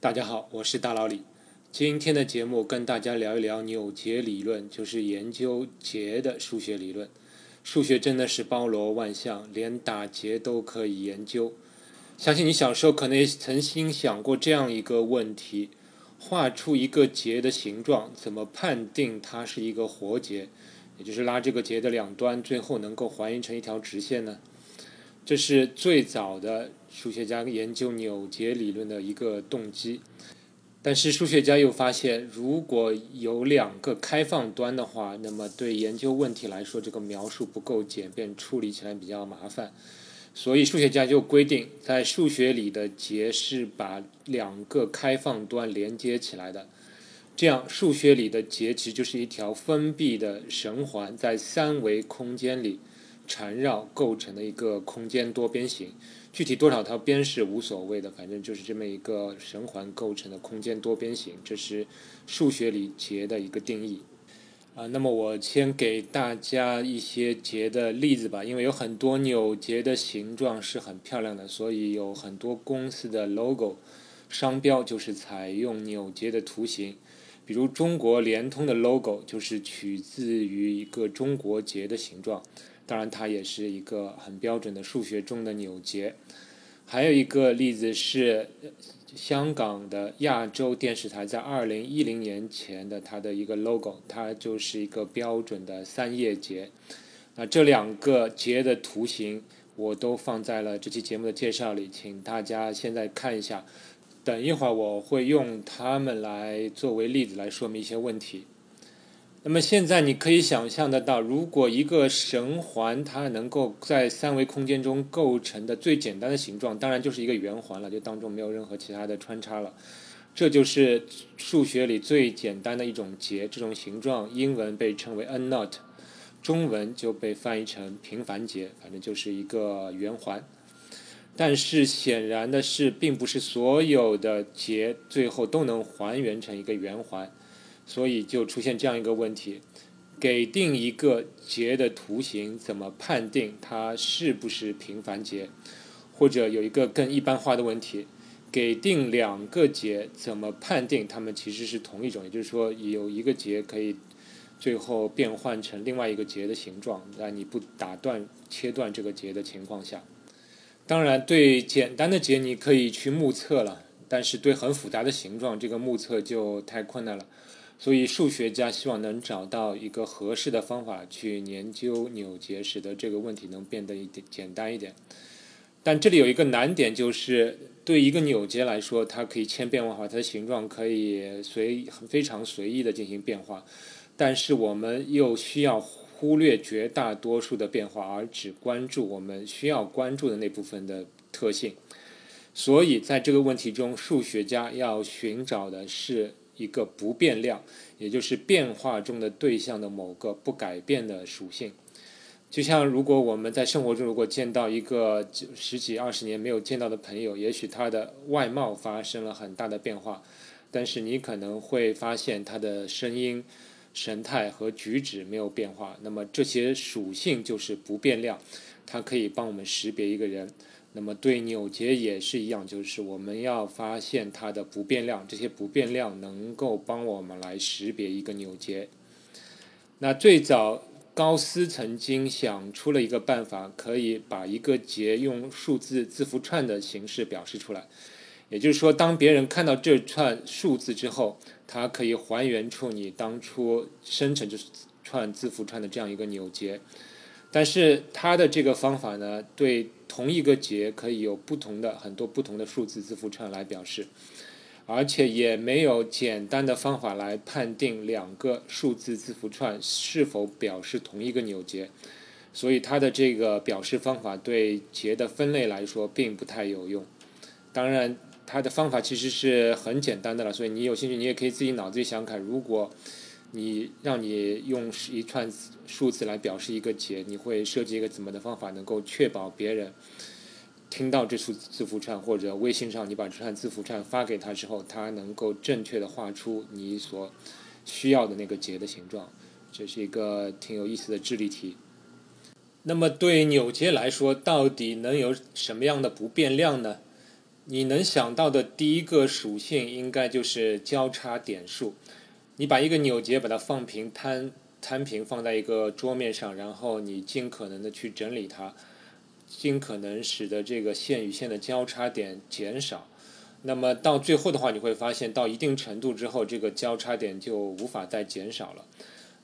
大家好，我是大老李。今天的节目跟大家聊一聊扭结理论，就是研究结的数学理论。数学真的是包罗万象，连打结都可以研究。相信你小时候可能也曾经想过这样一个问题：画出一个结的形状，怎么判定它是一个活结？也就是拉这个结的两端，最后能够还原成一条直线呢？这是最早的数学家研究扭结理论的一个动机。但是数学家又发现，如果有两个开放端的话，那么对研究问题来说，这个描述不够简便，处理起来比较麻烦。所以数学家就规定，在数学里的结是把两个开放端连接起来的。这样，数学里的结其实就是一条封闭的绳环，在三维空间里缠绕构成的一个空间多边形。具体多少条边是无所谓的，反正就是这么一个绳环构成的空间多边形，这是数学里结的一个定义。啊，那么我先给大家一些结的例子吧，因为有很多扭结的形状是很漂亮的，所以有很多公司的 logo 商标就是采用扭结的图形。比如中国联通的 logo 就是取自于一个中国结的形状。当然，它也是一个很标准的数学中的扭结。还有一个例子是香港的亚洲电视台在二零一零年前的它的一个 logo，它就是一个标准的三叶结。那这两个结的图形我都放在了这期节目的介绍里，请大家现在看一下。等一会儿我会用它们来作为例子来说明一些问题。那么现在你可以想象得到，如果一个绳环它能够在三维空间中构成的最简单的形状，当然就是一个圆环了，就当中没有任何其他的穿插了。这就是数学里最简单的一种结，这种形状英文被称为 n knot，中文就被翻译成平凡结，反正就是一个圆环。但是显然的是，并不是所有的结最后都能还原成一个圆环。所以就出现这样一个问题：给定一个结的图形，怎么判定它是不是平凡结？或者有一个更一般化的问题：给定两个结，怎么判定它们其实是同一种？也就是说，有一个结可以最后变换成另外一个结的形状，在你不打断、切断这个结的情况下。当然，对简单的结你可以去目测了，但是对很复杂的形状，这个目测就太困难了。所以，数学家希望能找到一个合适的方法去研究扭结，使得这个问题能变得一点简单一点。但这里有一个难点，就是对一个扭结来说，它可以千变万化，它的形状可以随非常随意的进行变化。但是我们又需要忽略绝大多数的变化，而只关注我们需要关注的那部分的特性。所以，在这个问题中，数学家要寻找的是。一个不变量，也就是变化中的对象的某个不改变的属性。就像如果我们在生活中如果见到一个十几二十年没有见到的朋友，也许他的外貌发生了很大的变化，但是你可能会发现他的声音、神态和举止没有变化。那么这些属性就是不变量，它可以帮我们识别一个人。那么对扭结也是一样，就是我们要发现它的不变量，这些不变量能够帮我们来识别一个扭结。那最早高斯曾经想出了一个办法，可以把一个结用数字字符串的形式表示出来。也就是说，当别人看到这串数字之后，它可以还原出你当初生成这串字符串的这样一个扭结。但是它的这个方法呢，对同一个结可以有不同的很多不同的数字字符串来表示，而且也没有简单的方法来判定两个数字字符串是否表示同一个扭结，所以它的这个表示方法对结的分类来说并不太有用。当然，它的方法其实是很简单的了，所以你有兴趣，你也可以自己脑子里想看，如果。你让你用一串数字来表示一个结，你会设计一个怎么的方法，能够确保别人听到这串字符串，或者微信上你把这串字符串发给他之后，他能够正确的画出你所需要的那个结的形状。这是一个挺有意思的智力题。那么对扭结来说，到底能有什么样的不变量呢？你能想到的第一个属性应该就是交叉点数。你把一个扭结把它放平摊摊平放在一个桌面上，然后你尽可能的去整理它，尽可能使得这个线与线的交叉点减少。那么到最后的话，你会发现到一定程度之后，这个交叉点就无法再减少了。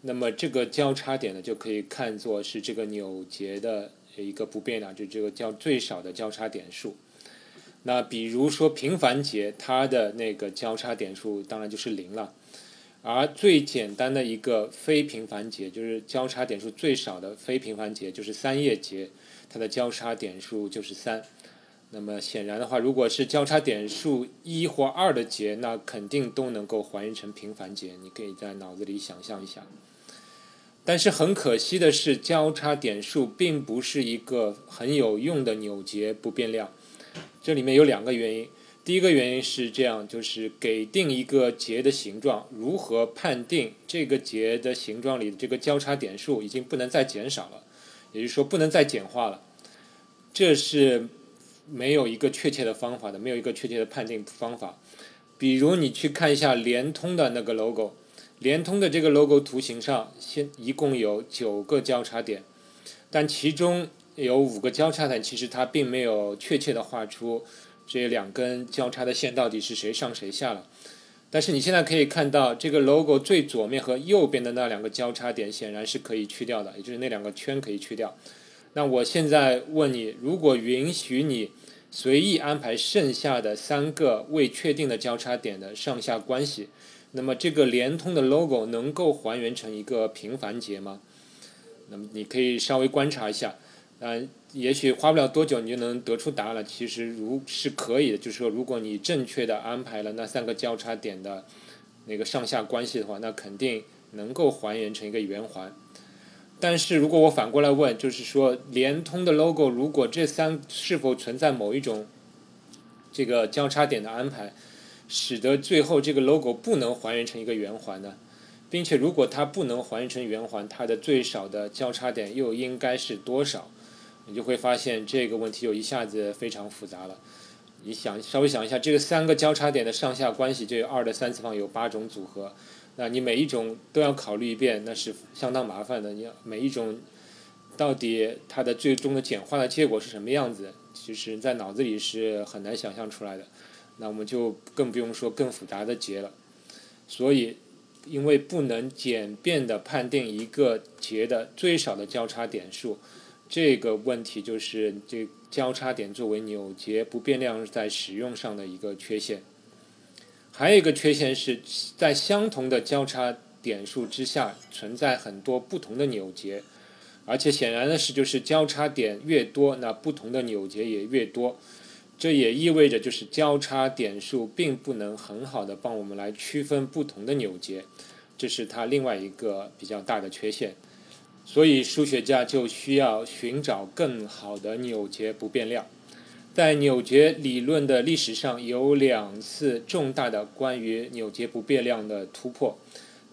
那么这个交叉点呢，就可以看作是这个扭结的一个不变量，就这个叫最少的交叉点数。那比如说平凡节，它的那个交叉点数当然就是零了。而最简单的一个非平凡节，就是交叉点数最少的非平凡节，就是三叶节，它的交叉点数就是三。那么显然的话，如果是交叉点数一或二的节，那肯定都能够还原成平凡节。你可以在脑子里想象一下。但是很可惜的是，交叉点数并不是一个很有用的扭结不变量。这里面有两个原因。第一个原因是这样，就是给定一个结的形状，如何判定这个结的形状里的这个交叉点数已经不能再减少了，也就是说不能再简化了，这是没有一个确切的方法的，没有一个确切的判定方法。比如你去看一下联通的那个 logo，联通的这个 logo 图形上，现一共有九个交叉点，但其中有五个交叉点，其实它并没有确切的画出。这两根交叉的线到底是谁上谁下了？但是你现在可以看到，这个 logo 最左面和右边的那两个交叉点显然是可以去掉的，也就是那两个圈可以去掉。那我现在问你，如果允许你随意安排剩下的三个未确定的交叉点的上下关系，那么这个联通的 logo 能够还原成一个平凡节吗？那么你可以稍微观察一下。嗯，也许花不了多久，你就能得出答案了。其实，如是可以的，就是说，如果你正确的安排了那三个交叉点的那个上下关系的话，那肯定能够还原成一个圆环。但是如果我反过来问，就是说，联通的 logo 如果这三是否存在某一种这个交叉点的安排，使得最后这个 logo 不能还原成一个圆环呢？并且，如果它不能还原成圆环，它的最少的交叉点又应该是多少？你就会发现这个问题就一下子非常复杂了。你想稍微想一下，这个三个交叉点的上下关系就有二的三次方有八种组合，那你每一种都要考虑一遍，那是相当麻烦的。你每一种到底它的最终的简化的结果是什么样子，其实在脑子里是很难想象出来的。那我们就更不用说更复杂的结了。所以，因为不能简便的判定一个结的最少的交叉点数。这个问题就是这交叉点作为扭结不变量在使用上的一个缺陷。还有一个缺陷是在相同的交叉点数之下存在很多不同的扭结，而且显然的是，就是交叉点越多，那不同的扭结也越多。这也意味着就是交叉点数并不能很好的帮我们来区分不同的扭结，这是它另外一个比较大的缺陷。所以，数学家就需要寻找更好的扭结不变量。在扭结理论的历史上，有两次重大的关于扭结不变量的突破。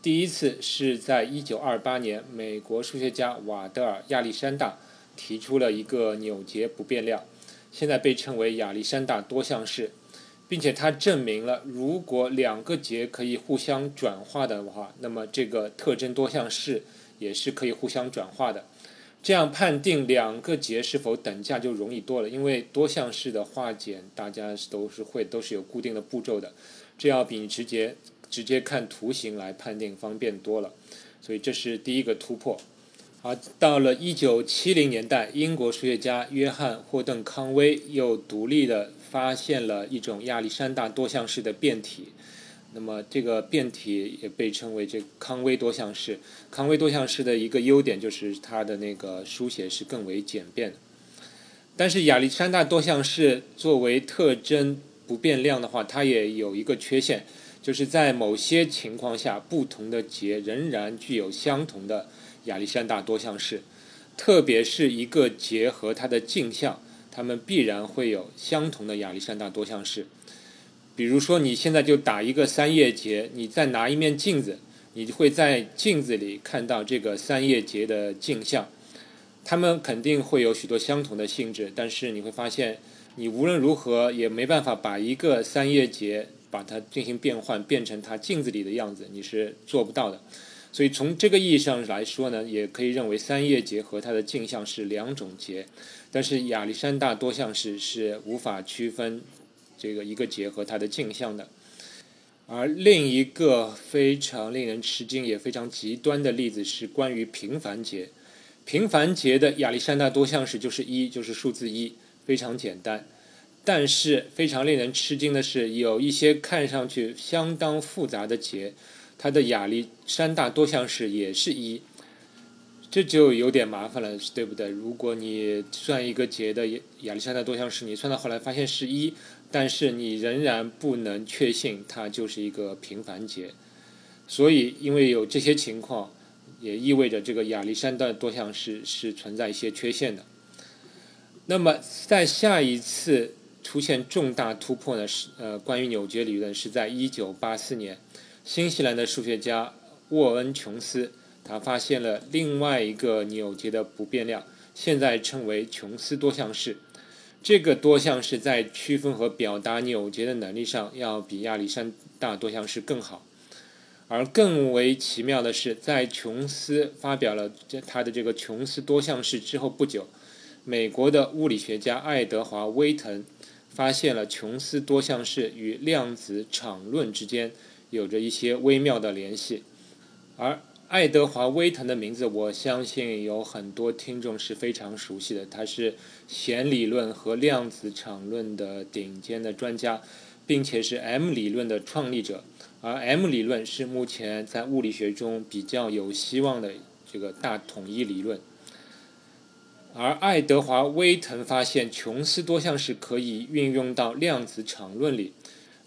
第一次是在1928年，美国数学家瓦德尔亚历山大提出了一个扭结不变量，现在被称为亚历山大多项式，并且他证明了，如果两个结可以互相转化的话，那么这个特征多项式。也是可以互相转化的，这样判定两个节是否等价就容易多了。因为多项式的化简大家都是会都是有固定的步骤的，这要比直接直接看图形来判定方便多了。所以这是第一个突破。好，到了一九七零年代，英国数学家约翰霍顿康威又独立的发现了一种亚历山大多项式的变体。那么这个变体也被称为这康威多项式。康威多项式的一个优点就是它的那个书写是更为简便。但是亚历山大多项式作为特征不变量的话，它也有一个缺陷，就是在某些情况下，不同的节仍然具有相同的亚历山大多项式，特别是一个节和它的镜像，它们必然会有相同的亚历山大多项式。比如说，你现在就打一个三叶结，你再拿一面镜子，你会在镜子里看到这个三叶结的镜像，它们肯定会有许多相同的性质，但是你会发现，你无论如何也没办法把一个三叶结把它进行变换，变成它镜子里的样子，你是做不到的。所以从这个意义上来说呢，也可以认为三叶结和它的镜像是两种结，但是亚历山大多项式是无法区分这个一个结和它的镜像的。而另一个非常令人吃惊也非常极端的例子是关于平凡节。平凡节的亚历山大多项式就是一，就是数字一，非常简单。但是非常令人吃惊的是，有一些看上去相当复杂的节。它的亚历山大多项式也是一，这就有点麻烦了，对不对？如果你算一个节的亚历山大多项式，你算到后来发现是一，但是你仍然不能确信它就是一个平凡节。所以，因为有这些情况，也意味着这个亚历山大多项式是存在一些缺陷的。那么，在下一次出现重大突破呢？是呃，关于纽结理论是在一九八四年。新西兰的数学家沃恩·琼斯，他发现了另外一个纽结的不变量，现在称为琼斯多项式。这个多项式在区分和表达扭结的能力上，要比亚历山大多项式更好。而更为奇妙的是，在琼斯发表了他的这个琼斯多项式之后不久，美国的物理学家爱德华·威腾发现了琼斯多项式与量子场论之间。有着一些微妙的联系，而爱德华·威腾的名字，我相信有很多听众是非常熟悉的。他是弦理论和量子场论的顶尖的专家，并且是 M 理论的创立者。而 M 理论是目前在物理学中比较有希望的这个大统一理论。而爱德华·威腾发现琼斯多项式可以运用到量子场论里。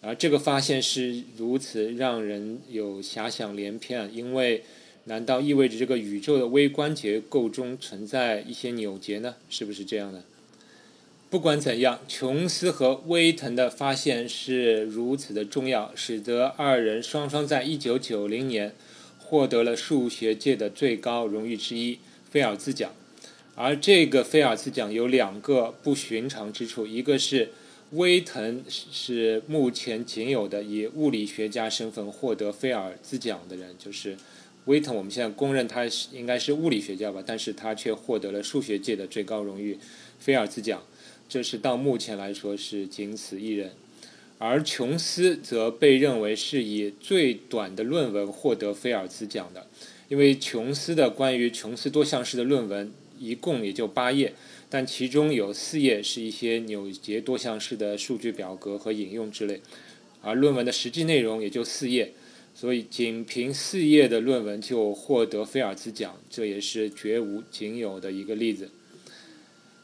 而这个发现是如此让人有遐想连篇，因为难道意味着这个宇宙的微观结构中存在一些扭结呢？是不是这样的？不管怎样，琼斯和威腾的发现是如此的重要，使得二人双双在一九九零年获得了数学界的最高荣誉之一——菲尔兹奖。而这个菲尔兹奖有两个不寻常之处，一个是。威腾是目前仅有的以物理学家身份获得菲尔兹奖的人，就是威腾。我们现在公认他是应该是物理学家吧，但是他却获得了数学界的最高荣誉——菲尔兹奖，这是到目前来说是仅此一人。而琼斯则被认为是以最短的论文获得菲尔兹奖的，因为琼斯的关于琼斯多项式的论文一共也就八页。但其中有四页是一些纽结多项式的数据表格和引用之类，而论文的实际内容也就四页，所以仅凭四页的论文就获得菲尔兹奖，这也是绝无仅有的一个例子。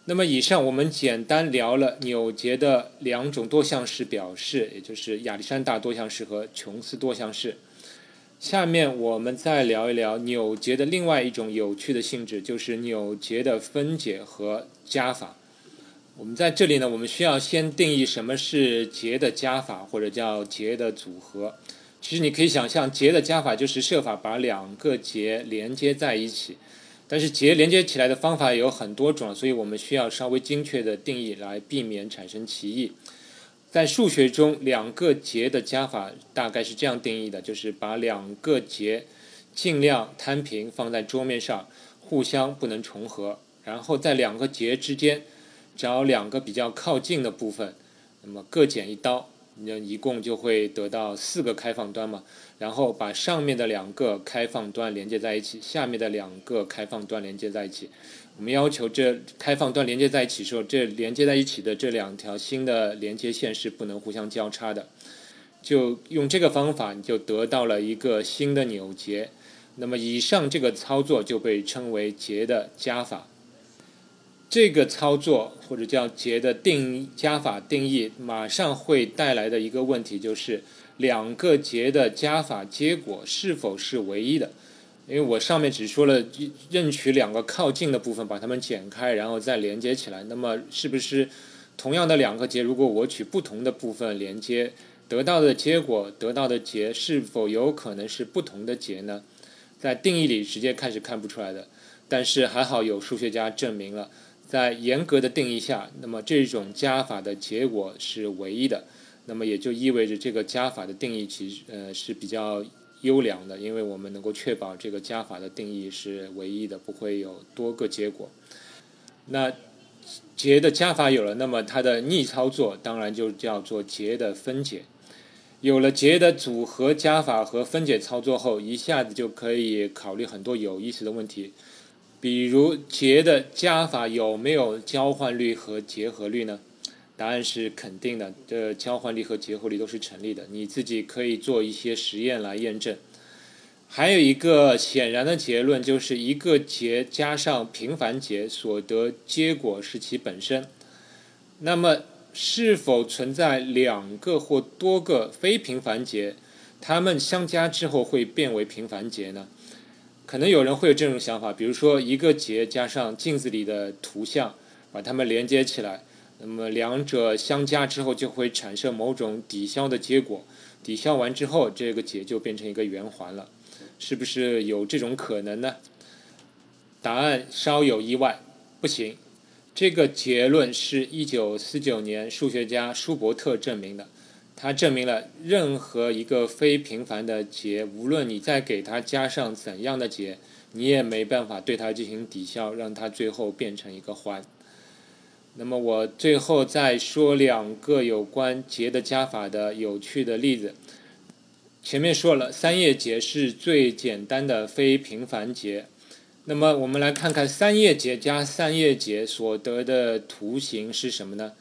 那么，以上我们简单聊了纽结的两种多项式表示，也就是亚历山大多项式和琼斯多项式。下面我们再聊一聊纽结的另外一种有趣的性质，就是纽结的分解和加法。我们在这里呢，我们需要先定义什么是结的加法，或者叫结的组合。其实你可以想象，结的加法就是设法把两个结连接在一起。但是结连接起来的方法有很多种，所以我们需要稍微精确的定义来避免产生歧义。在数学中，两个结的加法大概是这样定义的：就是把两个结尽量摊平放在桌面上，互相不能重合，然后在两个结之间找两个比较靠近的部分，那么各剪一刀，那一共就会得到四个开放端嘛。然后把上面的两个开放端连接在一起，下面的两个开放端连接在一起。我们要求这开放端连接在一起时候，这连接在一起的这两条新的连接线是不能互相交叉的。就用这个方法，你就得到了一个新的扭结。那么以上这个操作就被称为结的加法。这个操作或者叫结的定义加法定义，马上会带来的一个问题就是，两个结的加法结果是否是唯一的？因为我上面只说了任取两个靠近的部分，把它们剪开，然后再连接起来。那么，是不是同样的两个结，如果我取不同的部分连接，得到的结果，得到的结是否有可能是不同的结呢？在定义里直接看是看不出来的。但是还好有数学家证明了，在严格的定义下，那么这种加法的结果是唯一的。那么也就意味着这个加法的定义其实呃是比较优良的，因为我们能够确保这个加法的定义是唯一的，不会有多个结果。那结的加法有了，那么它的逆操作当然就叫做结的分解。有了结的组合加法和分解操作后，一下子就可以考虑很多有意思的问题，比如结的加法有没有交换率和结合律呢？答案是肯定的，这交换力和结合力都是成立的。你自己可以做一些实验来验证。还有一个显然的结论，就是一个结加上平凡结所得结果是其本身。那么，是否存在两个或多个非平凡结，它们相加之后会变为平凡结呢？可能有人会有这种想法，比如说一个结加上镜子里的图像，把它们连接起来。那么两者相加之后，就会产生某种抵消的结果。抵消完之后，这个结就变成一个圆环了，是不是有这种可能呢？答案稍有意外，不行。这个结论是一九四九年数学家舒伯特证明的。它证明了任何一个非平凡的结，无论你再给它加上怎样的结，你也没办法对它进行抵消，让它最后变成一个环。那么我最后再说两个有关结的加法的有趣的例子。前面说了，三叶结是最简单的非平凡结。那么我们来看看三叶结加三叶结所得的图形是什么呢？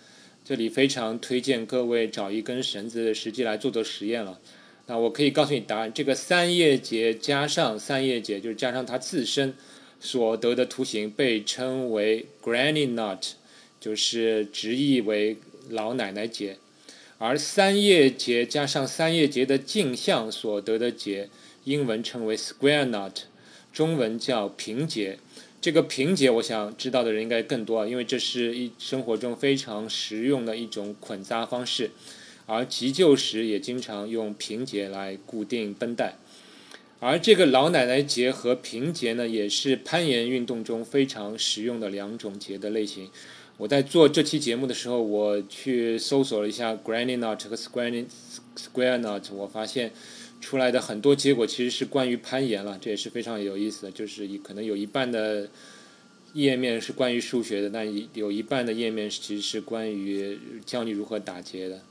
这里非常推荐各位找一根绳子，实际来做做实验了。那我可以告诉你答案：这个三叶结加上三叶结，就是加上它自身所得的图形，被称为 Granny Knot。就是直译为老奶奶结，而三叶结加上三叶结的镜像所得的结，英文称为 square knot，中文叫平结。这个平结，我想知道的人应该更多啊，因为这是一生活中非常实用的一种捆扎方式，而急救时也经常用平结来固定绷带。而这个老奶奶结和平结呢，也是攀岩运动中非常实用的两种结的类型。我在做这期节目的时候，我去搜索了一下 Granny Knot 和 Square Square Knot，我发现出来的很多结果其实是关于攀岩了，这也是非常有意思的。就是可能有一半的页面是关于数学的，但有一半的页面其实是关于教你如何打结的。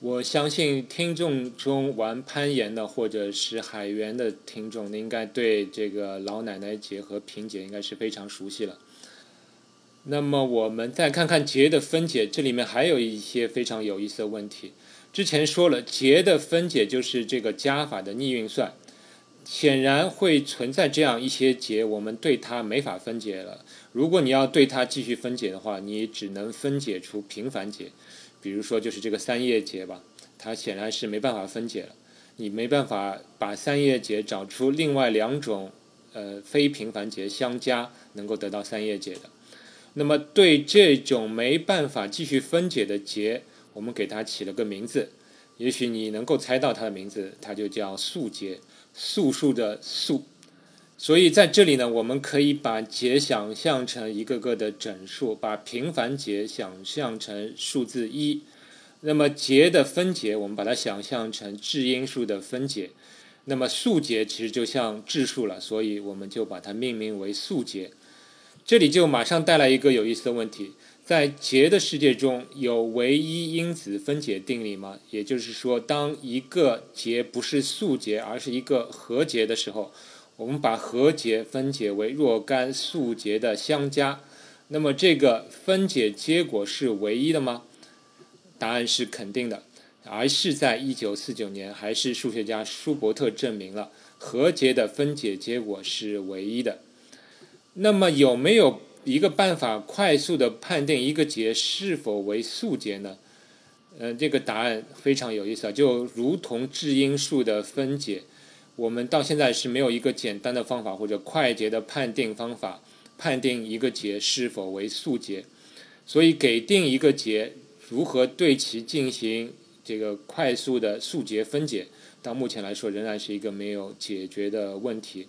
我相信听众中玩攀岩的或者是海员的听众，应该对这个老奶奶结和平结应该是非常熟悉了。那么我们再看看结的分解，这里面还有一些非常有意思的问题。之前说了，结的分解就是这个加法的逆运算，显然会存在这样一些结，我们对它没法分解了。如果你要对它继续分解的话，你只能分解出平凡结，比如说就是这个三叶结吧，它显然是没办法分解了。你没办法把三叶结找出另外两种呃非平凡结相加，能够得到三叶结的。那么，对这种没办法继续分解的结，我们给它起了个名字。也许你能够猜到它的名字，它就叫素结，素数的素。所以在这里呢，我们可以把结想象成一个个的整数，把平凡结想象成数字一。那么结的分解，我们把它想象成质因数的分解。那么素结其实就像质数了，所以我们就把它命名为素结。这里就马上带来一个有意思的问题：在结的世界中有唯一因子分解定理吗？也就是说，当一个结不是素结，而是一个合结的时候，我们把合结分解为若干素结的相加，那么这个分解结果是唯一的吗？答案是肯定的，而是在一九四九年，还是数学家舒伯特证明了合结的分解结果是唯一的。那么有没有一个办法快速的判定一个结是否为素结呢？呃，这个答案非常有意思啊，就如同质因数的分解，我们到现在是没有一个简单的方法或者快捷的判定方法判定一个结是否为素结。所以给定一个结，如何对其进行这个快速的素结分解，到目前来说仍然是一个没有解决的问题。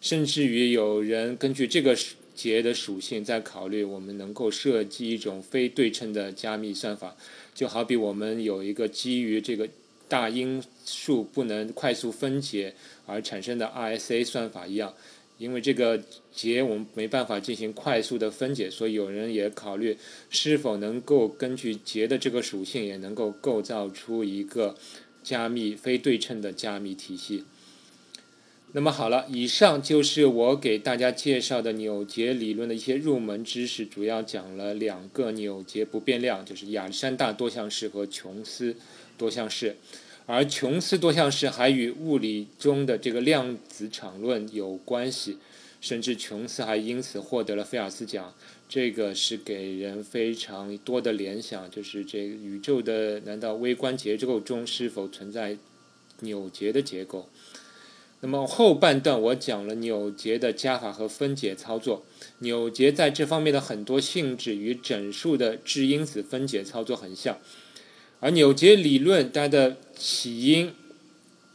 甚至于有人根据这个节的属性，在考虑我们能够设计一种非对称的加密算法。就好比我们有一个基于这个大因数不能快速分解而产生的 RSA 算法一样。因为这个节我们没办法进行快速的分解，所以有人也考虑是否能够根据节的这个属性，也能够构造出一个加密非对称的加密体系。那么好了，以上就是我给大家介绍的扭结理论的一些入门知识，主要讲了两个扭结不变量，就是亚历山大多项式和琼斯多项式。而琼斯多项式还与物理中的这个量子场论有关系，甚至琼斯还因此获得了菲尔兹奖。这个是给人非常多的联想，就是这宇宙的难道微观结构中是否存在扭结的结构？那么后半段我讲了扭结的加法和分解操作，扭结在这方面的很多性质与整数的质因子分解操作很像。而扭结理论它的起因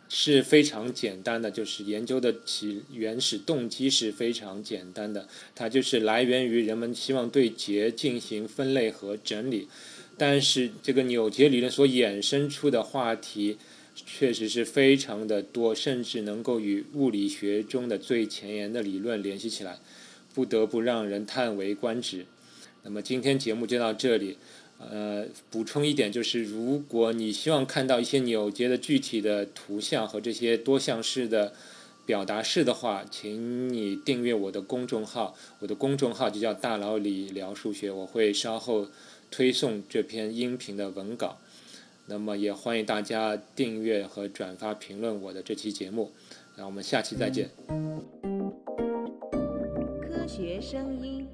是非常简单的，就是研究的起原始动机是非常简单的，它就是来源于人们希望对结进行分类和整理。但是这个扭结理论所衍生出的话题确实是非常的多，甚至能够与物理学中的最前沿的理论联系起来，不得不让人叹为观止。那么今天节目就到这里。呃，补充一点就是，如果你希望看到一些扭结的具体的图像和这些多项式的表达式的话，请你订阅我的公众号。我的公众号就叫“大佬李聊数学”，我会稍后推送这篇音频的文稿。那么也欢迎大家订阅和转发、评论我的这期节目。那我们下期再见。科学声音。